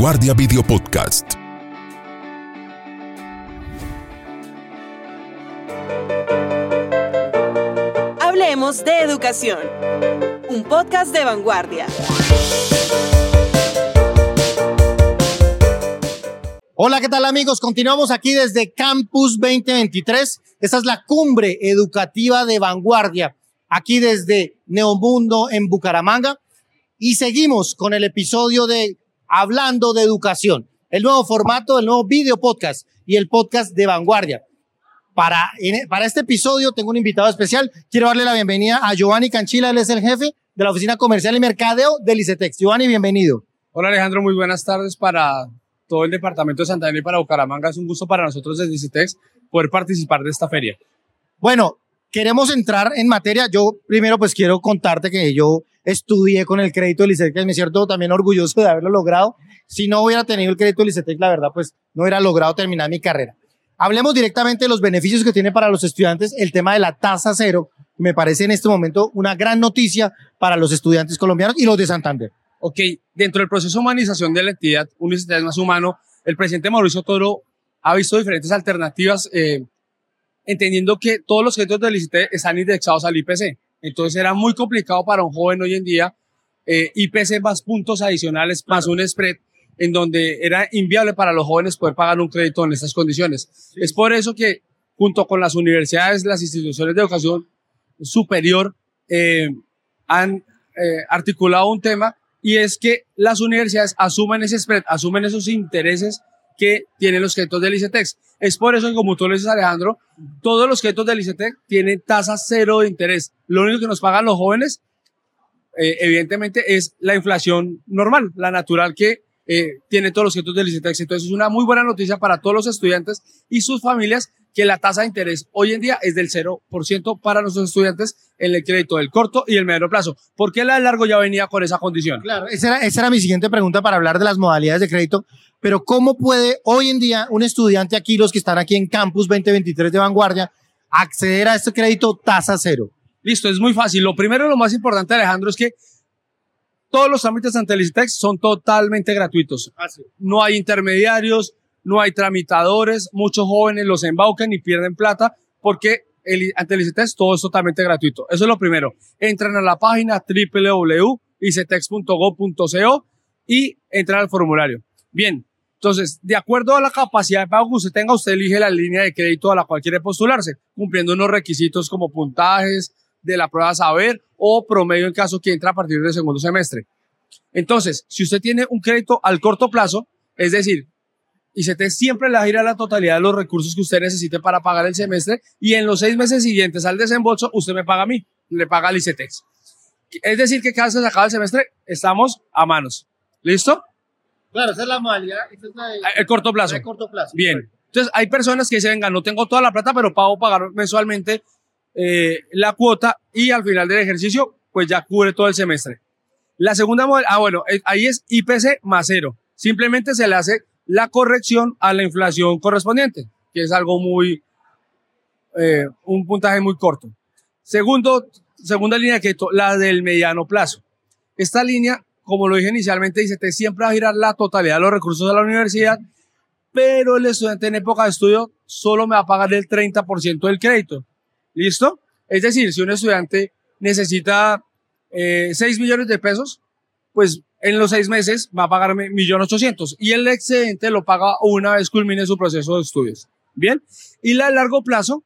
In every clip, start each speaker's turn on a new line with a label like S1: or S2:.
S1: Vanguardia Video Podcast.
S2: Hablemos de educación. Un podcast de vanguardia.
S3: Hola, ¿qué tal amigos? Continuamos aquí desde Campus 2023. Esta es la cumbre educativa de vanguardia, aquí desde Neomundo en Bucaramanga. Y seguimos con el episodio de Hablando de Educación, el nuevo formato, el nuevo video podcast y el podcast de vanguardia. Para, para este episodio tengo un invitado especial. Quiero darle la bienvenida a Giovanni Canchila, él es el jefe de la Oficina Comercial y Mercadeo del ICETEX. Giovanni, bienvenido.
S4: Hola Alejandro, muy buenas tardes para todo el departamento de Santander y para Bucaramanga. Es un gusto para nosotros desde ICETEX poder participar de esta feria.
S3: Bueno, queremos entrar en materia. Yo primero pues quiero contarte que yo estudié con el crédito del ICETEX, me siento también orgulloso de haberlo logrado. Si no hubiera tenido el crédito del ICETEX, la verdad pues no hubiera logrado terminar mi carrera. Hablemos directamente de los beneficios que tiene para los estudiantes el tema de la tasa cero. Me parece en este momento una gran noticia para los estudiantes colombianos y los de Santander.
S4: Ok, dentro del proceso de humanización de la entidad, un más humano, el presidente Mauricio Toro ha visto diferentes alternativas, eh, entendiendo que todos los créditos del ICT están indexados al IPC. Entonces era muy complicado para un joven hoy en día, eh, IPC más puntos adicionales, más un spread, en donde era inviable para los jóvenes poder pagar un crédito en estas condiciones. Es por eso que junto con las universidades, las instituciones de educación superior eh, han eh, articulado un tema y es que las universidades asumen ese spread, asumen esos intereses que tienen los créditos del ICETEX. Es por eso que, como tú le dices, Alejandro, todos los créditos del ICETEX tienen tasa cero de interés. Lo único que nos pagan los jóvenes, eh, evidentemente, es la inflación normal, la natural que eh, tiene todos los créditos del ICETEX. Entonces, es una muy buena noticia para todos los estudiantes y sus familias que la tasa de interés hoy en día es del 0% para nuestros estudiantes en el crédito del corto y el medio plazo. ¿Por qué la de largo ya venía con esa condición?
S3: Claro, esa era, esa era mi siguiente pregunta para hablar de las modalidades de crédito. Pero ¿cómo puede hoy en día un estudiante aquí, los que están aquí en Campus 2023 de Vanguardia, acceder a este crédito tasa cero?
S4: Listo, es muy fácil. Lo primero y lo más importante, Alejandro, es que todos los trámites ante el son totalmente gratuitos. No hay intermediarios, no hay tramitadores, muchos jóvenes los embaucan y pierden plata porque el, ante el ICETEX todo es totalmente gratuito. Eso es lo primero. Entran a la página www.icetex.gov.co y entran al formulario. Bien, entonces, de acuerdo a la capacidad de pago que usted tenga, usted elige la línea de crédito a la cual quiere postularse, cumpliendo unos requisitos como puntajes de la prueba saber o promedio en caso que entre a partir del segundo semestre. Entonces, si usted tiene un crédito al corto plazo, es decir, ICT siempre le va a ir a la totalidad de los recursos que usted necesite para pagar el semestre y en los seis meses siguientes al desembolso, usted me paga a mí, le paga al ICETEX. Es decir, que cada vez que se acaba el semestre, estamos a manos. ¿Listo?
S3: Claro, esa es la modalidad. Esa es la de,
S4: El corto plazo.
S3: de corto plazo.
S4: Bien. Entonces, hay personas que dicen, venga, no tengo toda la plata, pero pago pagar mensualmente eh, la cuota y al final del ejercicio, pues ya cubre todo el semestre. La segunda modalidad, ah, bueno, eh, ahí es IPC más cero. Simplemente se le hace la corrección a la inflación correspondiente, que es algo muy, eh, un puntaje muy corto. Segundo, segunda línea de crédito, la del mediano plazo. Esta línea como lo dije inicialmente, dice, te siempre va a girar la totalidad de los recursos de la universidad, pero el estudiante en época de estudio solo me va a pagar el 30% del crédito. ¿Listo? Es decir, si un estudiante necesita eh, 6 millones de pesos, pues en los seis meses va a pagarme 1.800.000 y el excedente lo paga una vez culmine su proceso de estudios. Bien, y la de largo plazo,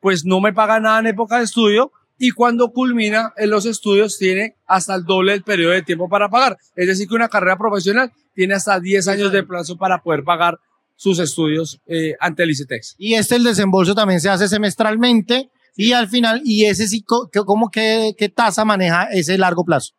S4: pues no me paga nada en época de estudio, y cuando culmina en los estudios tiene hasta el doble del periodo de tiempo para pagar. Es decir, que una carrera profesional tiene hasta 10 años de plazo para poder pagar sus estudios eh, ante el ICETEX.
S3: Y este, el desembolso también se hace semestralmente y al final, y ese sí, ¿cómo qué, qué tasa maneja ese largo plazo?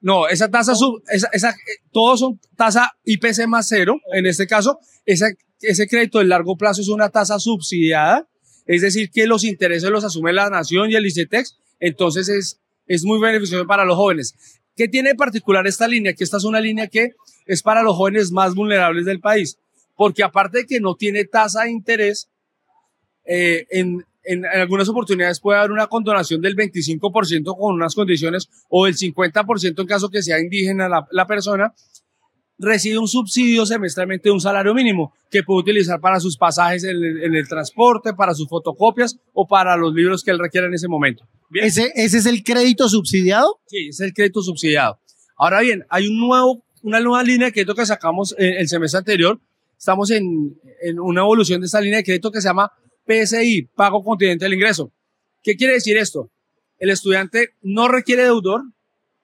S4: No, esa tasa, sub, esa, esa, eh, todos son tasa IPC más cero. En este caso, esa, ese crédito de largo plazo es una tasa subsidiada, es decir, que los intereses los asume la nación y el ICETEX, entonces es, es muy beneficioso para los jóvenes. ¿Qué tiene de particular esta línea? Que esta es una línea que es para los jóvenes más vulnerables del país, porque aparte de que no tiene tasa de interés, eh, en, en, en algunas oportunidades puede haber una condonación del 25% con unas condiciones o del 50% en caso que sea indígena la, la persona. Recibe un subsidio semestralmente de un salario mínimo que puede utilizar para sus pasajes en el, en el transporte, para sus fotocopias o para los libros que él requiera en ese momento. Bien.
S3: ¿Ese, ¿Ese es el crédito subsidiado?
S4: Sí, es el crédito subsidiado. Ahora bien, hay un nuevo, una nueva línea de crédito que sacamos el, el semestre anterior. Estamos en, en una evolución de esta línea de crédito que se llama PSI, Pago Continente del Ingreso. ¿Qué quiere decir esto? El estudiante no requiere deudor,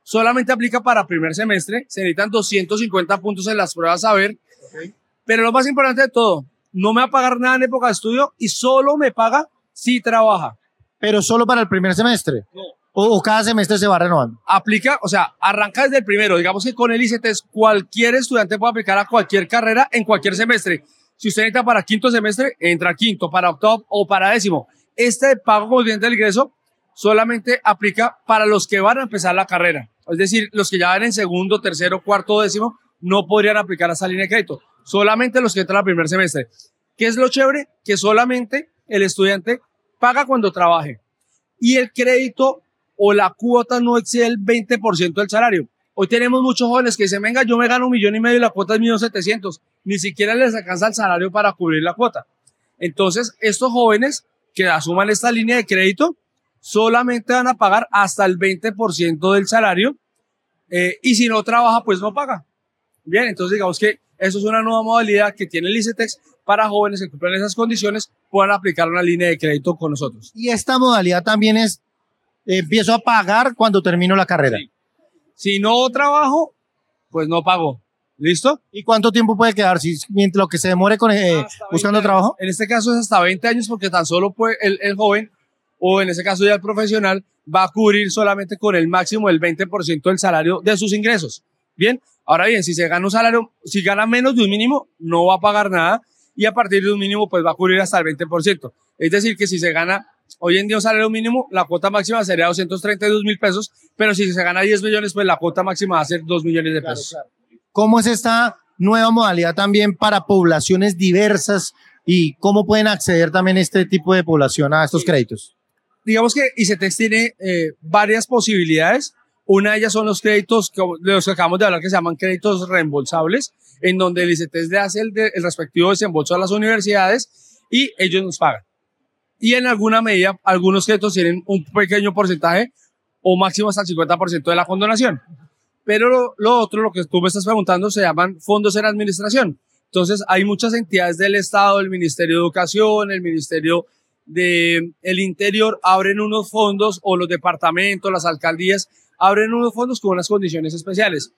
S4: solamente aplica para primer semestre, se necesitan 250 puntos en las pruebas a ver, pero lo más importante de todo, no me va a pagar nada en época de estudio y solo me paga si trabaja.
S3: Pero solo para el primer semestre.
S4: No.
S3: O, o cada semestre se va renovando.
S4: Aplica, o sea, arranca desde el primero. Digamos que con el ICETES cualquier estudiante puede aplicar a cualquier carrera en cualquier semestre. Si usted entra para quinto semestre, entra quinto, para octavo o para décimo. Este pago consciente del ingreso solamente aplica para los que van a empezar la carrera. Es decir, los que ya van en segundo, tercero, cuarto, décimo, no podrían aplicar a esa línea de crédito. Solamente los que entran al primer semestre. ¿Qué es lo chévere? Que solamente el estudiante paga cuando trabaje. Y el crédito o la cuota no excede el 20% del salario. Hoy tenemos muchos jóvenes que dicen, venga, yo me gano un millón y medio y la cuota es millón setecientos. Ni siquiera les alcanza el salario para cubrir la cuota. Entonces, estos jóvenes que asuman esta línea de crédito solamente van a pagar hasta el 20% del salario eh, y si no trabaja, pues no paga. Bien, entonces digamos que eso es una nueva modalidad que tiene el ICETEX para jóvenes que cumplan esas condiciones puedan aplicar una línea de crédito con nosotros.
S3: Y esta modalidad también es, eh, empiezo a pagar cuando termino la carrera.
S4: Sí. Si no trabajo, pues no pago. ¿Listo?
S3: ¿Y cuánto tiempo puede quedar? Si, mientras lo que se demore con, eh, buscando
S4: 20
S3: trabajo.
S4: En este caso es hasta 20 años porque tan solo puede el, el joven o en ese caso ya el profesional va a cubrir solamente con el máximo del 20% del salario de sus ingresos. Bien, ahora bien, si se gana un salario, si gana menos de un mínimo, no va a pagar nada y a partir de un mínimo pues va a cubrir hasta el 20%. Es decir, que si se gana hoy en día un salario mínimo, la cuota máxima sería 232 mil pesos, pero si se gana 10 millones, pues la cuota máxima va a ser 2 millones de pesos.
S3: ¿Cómo es esta nueva modalidad también para poblaciones diversas y cómo pueden acceder también este tipo de población a estos créditos?
S4: Digamos que ICETEX tiene eh, varias posibilidades. Una de ellas son los créditos de los que acabamos de hablar que se llaman créditos reembolsables, en donde el ICETEX le hace el respectivo desembolso a las universidades y ellos nos pagan. Y en alguna medida, algunos créditos tienen un pequeño porcentaje o máximo hasta el 50% de la condonación. Pero lo, lo otro, lo que tú me estás preguntando, se llaman fondos en administración. Entonces, hay muchas entidades del Estado, el Ministerio de Educación, el Ministerio de el Interior, abren unos fondos, o los departamentos, las alcaldías, abren unos fondos con unas condiciones especiales.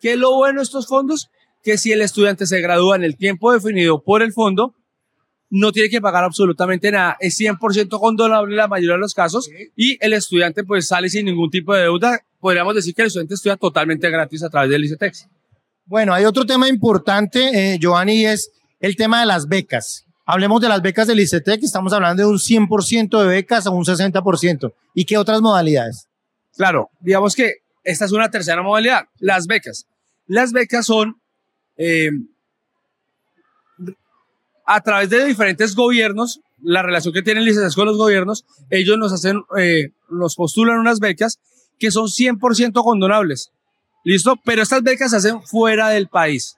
S4: ¿Qué es lo bueno de estos fondos? Que si el estudiante se gradúa en el tiempo definido por el fondo, no tiene que pagar absolutamente nada. Es 100% condonable en la mayoría de los casos y el estudiante pues sale sin ningún tipo de deuda. Podríamos decir que el estudiante estudia totalmente gratis a través del ICETEX.
S3: Bueno, hay otro tema importante, eh, Giovanni, y es el tema de las becas. Hablemos de las becas del ICETEC, estamos hablando de un 100% de becas a un 60%. ¿Y qué otras modalidades?
S4: Claro, digamos que esta es una tercera modalidad, las becas. Las becas son eh, a través de diferentes gobiernos, la relación que tienen licenciados con los gobiernos, ellos nos hacen, eh, nos postulan unas becas que son 100% condonables. ¿Listo? Pero estas becas se hacen fuera del país.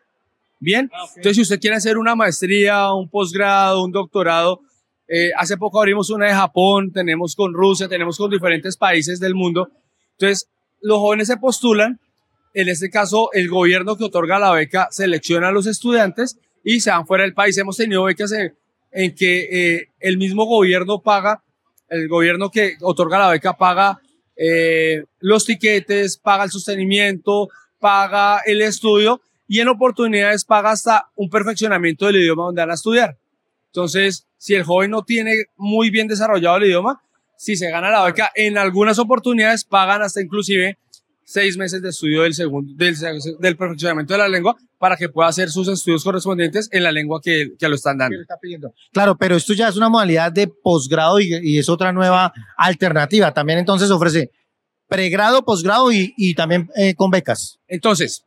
S4: Bien. Entonces, si usted quiere hacer una maestría, un posgrado, un doctorado, eh, hace poco abrimos una de Japón, tenemos con Rusia, tenemos con diferentes países del mundo. Entonces, los jóvenes se postulan. En este caso, el gobierno que otorga la beca selecciona a los estudiantes y se van fuera del país. Hemos tenido becas en, en que eh, el mismo gobierno paga, el gobierno que otorga la beca paga eh, los tiquetes, paga el sostenimiento, paga el estudio y en oportunidades paga hasta un perfeccionamiento del idioma donde van a estudiar. Entonces, si el joven no tiene muy bien desarrollado el idioma, si se gana la beca, en algunas oportunidades pagan hasta inclusive seis meses de estudio del, segundo, del, del perfeccionamiento de la lengua para que pueda hacer sus estudios correspondientes en la lengua que, que lo están dando.
S3: Claro, pero esto ya es una modalidad de posgrado y, y es otra nueva alternativa. También entonces ofrece pregrado, posgrado y, y también eh, con becas.
S4: Entonces,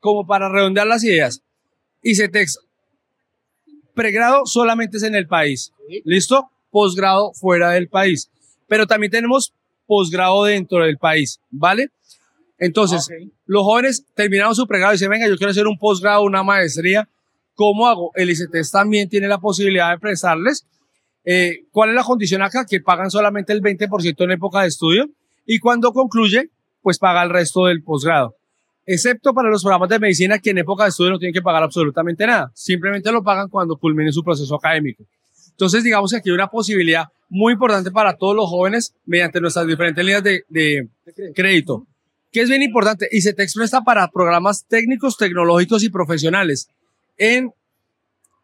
S4: como para redondear las ideas, ICETEX, pregrado solamente es en el país, ¿listo? Posgrado fuera del país, pero también tenemos posgrado dentro del país, ¿vale? Entonces, los jóvenes terminaron su pregrado y dicen, venga, yo quiero hacer un posgrado, una maestría. ¿Cómo hago? El ICETEX también tiene la posibilidad de prestarles. Eh, ¿Cuál es la condición acá? Que pagan solamente el 20% en época de estudio y cuando concluye, pues paga el resto del posgrado. Excepto para los programas de medicina que en época de estudio no tienen que pagar absolutamente nada. Simplemente lo pagan cuando culmine su proceso académico. Entonces, digamos que aquí hay una posibilidad muy importante para todos los jóvenes mediante nuestras diferentes líneas de, de crédito que es bien importante y se te expresa para programas técnicos, tecnológicos y profesionales en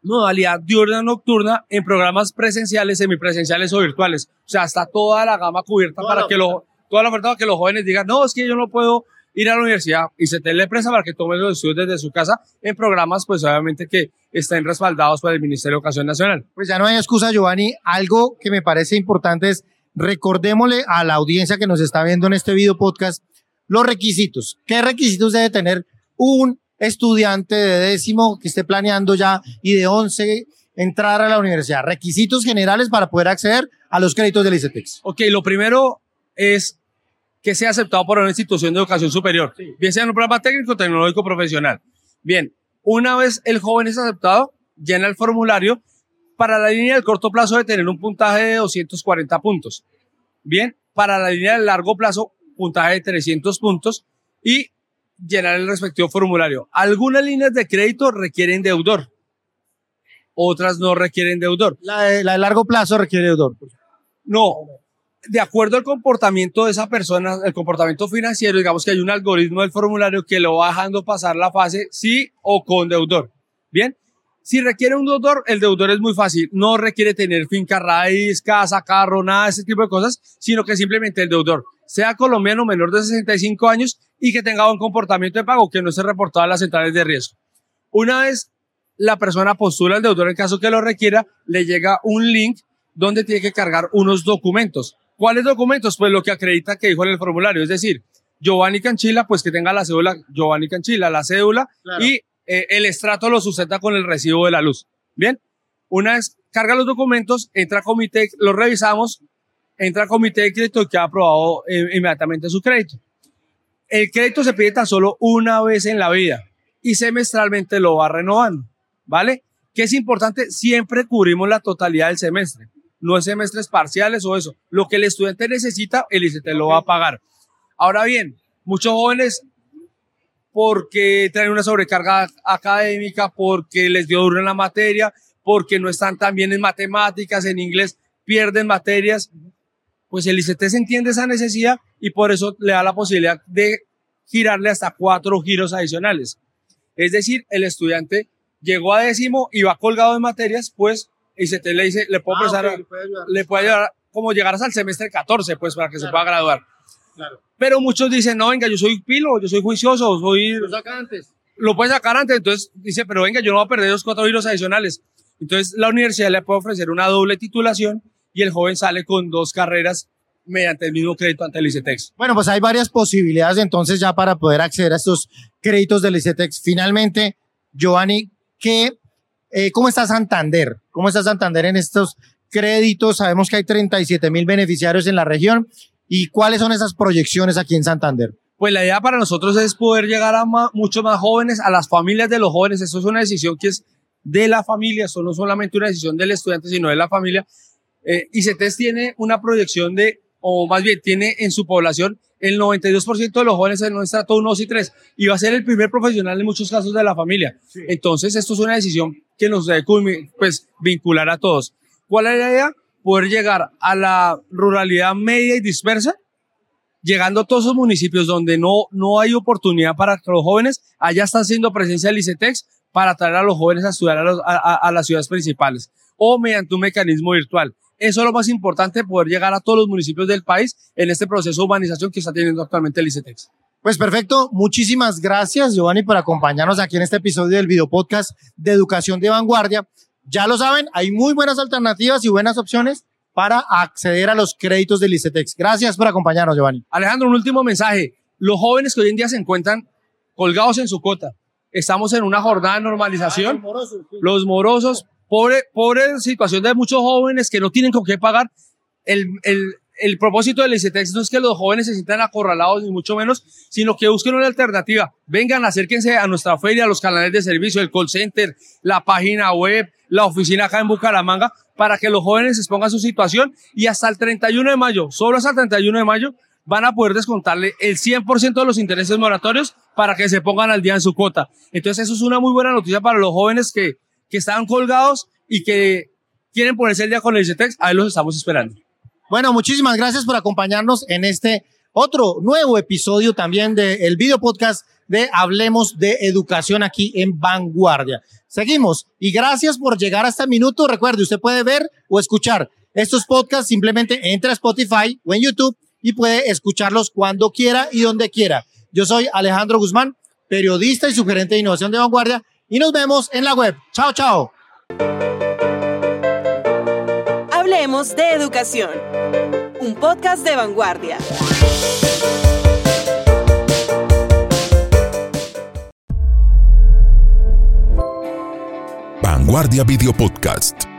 S4: modalidad diurna nocturna en programas presenciales, semipresenciales o virtuales. O sea, está toda la gama cubierta para que lo, toda la oferta para que los jóvenes digan, no, es que yo no puedo ir a la universidad y se le presa para que tomen los estudios desde su casa en programas, pues obviamente que estén respaldados por el Ministerio de Educación Nacional.
S3: Pues ya no hay excusa, Giovanni. Algo que me parece importante es recordémosle a la audiencia que nos está viendo en este video podcast los requisitos. ¿Qué requisitos debe tener un estudiante de décimo que esté planeando ya y de once entrar a la universidad? Requisitos generales para poder acceder a los créditos del ICETEX.
S4: Ok, lo primero es que sea aceptado por una institución de educación superior, bien sea en un programa técnico, tecnológico, profesional. Bien, una vez el joven es aceptado, llena el formulario para la línea del corto plazo de tener un puntaje de 240 puntos. Bien, para la línea del largo plazo, puntaje de 300 puntos y llenar el respectivo formulario. Algunas líneas de crédito requieren deudor, otras no requieren deudor.
S3: La de, largo plazo requiere deudor.
S4: No, de acuerdo al comportamiento de esa persona, el comportamiento financiero, digamos que hay un algoritmo del formulario que lo va dejando pasar la fase sí o con deudor. Bien, si requiere un deudor, el deudor es muy fácil. No requiere tener finca raíz, casa, carro, nada de ese tipo de cosas, sino que simplemente el deudor sea colombiano menor de 65 años y que tenga un comportamiento de pago que no esté reportado a las centrales de riesgo. Una vez la persona postula al deudor en caso que lo requiera, le llega un link donde tiene que cargar unos documentos. ¿Cuáles documentos? Pues lo que acredita que dijo en el formulario, es decir, Giovanni Canchila, pues que tenga la cédula Giovanni Canchila, la cédula y eh, el estrato lo sustenta con el recibo de la luz. Bien, una vez carga los documentos, entra a comité, los revisamos, entra a comité de crédito y queda aprobado eh, inmediatamente su crédito. El crédito se pide tan solo una vez en la vida y semestralmente lo va renovando, ¿vale? Que es importante, siempre cubrimos la totalidad del semestre, no es semestres parciales o eso. Lo que el estudiante necesita, el ICT lo va a pagar. Ahora bien, muchos jóvenes porque traen una sobrecarga académica, porque les dio duro en la materia, porque no están tan bien en matemáticas, en inglés, pierden materias pues el ICT se entiende esa necesidad y por eso le da la posibilidad de girarle hasta cuatro giros adicionales. Es decir, el estudiante llegó a décimo y va colgado de materias, pues ICT le dice, le puedo ah, le puede ayudar como llegar hasta el semestre 14, pues para que se pueda graduar. Claro. Pero muchos dicen, no, venga, yo soy pilo, yo soy juicioso, soy...
S3: Lo saca antes.
S4: Lo puede sacar antes, entonces dice, pero venga, yo no voy a perder los cuatro giros adicionales. Entonces la universidad le puede ofrecer una doble titulación y el joven sale con dos carreras mediante el mismo crédito ante el ICETEX.
S3: Bueno, pues hay varias posibilidades entonces ya para poder acceder a estos créditos del ICETEX. Finalmente, Giovanni, ¿qué, eh, ¿cómo está Santander? ¿Cómo está Santander en estos créditos? Sabemos que hay 37 mil beneficiarios en la región. ¿Y cuáles son esas proyecciones aquí en Santander?
S4: Pues la idea para nosotros es poder llegar a muchos más jóvenes, a las familias de los jóvenes. Eso es una decisión que es de la familia, eso no solamente una decisión del estudiante, sino de la familia. Eh, ICETEX tiene una proyección de, o más bien tiene en su población el 92% de los jóvenes en un estrato 1, 2 y 3 y va a ser el primer profesional en muchos casos de la familia. Entonces, esto es una decisión que nos debe pues, vincular a todos. ¿Cuál es la idea? Poder llegar a la ruralidad media y dispersa, llegando a todos esos municipios donde no, no hay oportunidad para los jóvenes, allá está haciendo presencia del ICETEX para atraer a los jóvenes a estudiar a las ciudades principales o mediante un mecanismo virtual. Eso es lo más importante, poder llegar a todos los municipios del país en este proceso de urbanización que está teniendo actualmente el ICETEX.
S3: Pues perfecto, muchísimas gracias Giovanni por acompañarnos aquí en este episodio del video podcast de Educación de Vanguardia. Ya lo saben, hay muy buenas alternativas y buenas opciones para acceder a los créditos del ICETEX. Gracias por acompañarnos, Giovanni.
S4: Alejandro, un último mensaje. Los jóvenes que hoy en día se encuentran colgados en su cota, estamos en una jornada de normalización. Los morosos, pobre, pobre situación de muchos jóvenes que no tienen con qué pagar. El, el, el propósito del ICETEX no es que los jóvenes se sientan acorralados, ni mucho menos, sino que busquen una alternativa. Vengan, acérquense a nuestra feria, a los canales de servicio, el call center, la página web, la oficina acá en Bucaramanga, para que los jóvenes expongan su situación y hasta el 31 de mayo, solo hasta el 31 de mayo, van a poder descontarle el 100% de los intereses moratorios para que se pongan al día en su cuota. Entonces eso es una muy buena noticia para los jóvenes que, que están colgados y que quieren ponerse el día con el ICETEX. Ahí los estamos esperando.
S3: Bueno, muchísimas gracias por acompañarnos en este otro nuevo episodio también del video podcast de Hablemos de Educación aquí en Vanguardia. Seguimos y gracias por llegar a este minuto. Recuerde, usted puede ver o escuchar estos podcasts, simplemente entra a Spotify o en YouTube y puede escucharlos cuando quiera y donde quiera. Yo soy Alejandro Guzmán, periodista y sugerente de innovación de Vanguardia y nos vemos en la web. Chao, chao.
S2: De educación. Un podcast de vanguardia.
S1: Vanguardia Video Podcast.